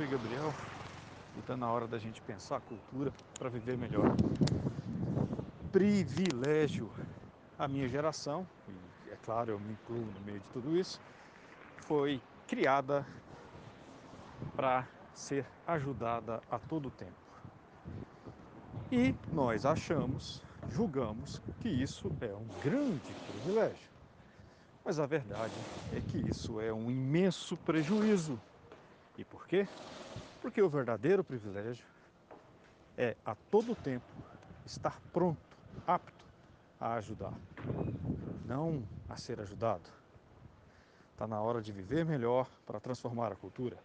professor Gabriel e está na hora da gente pensar a cultura para viver melhor. Privilégio. A minha geração, e é claro, eu me incluo no meio de tudo isso, foi criada para ser ajudada a todo tempo. E nós achamos, julgamos que isso é um grande privilégio. Mas a verdade é que isso é um imenso prejuízo. E por quê? Porque o verdadeiro privilégio é a todo tempo estar pronto, apto a ajudar, não a ser ajudado. Está na hora de viver melhor para transformar a cultura.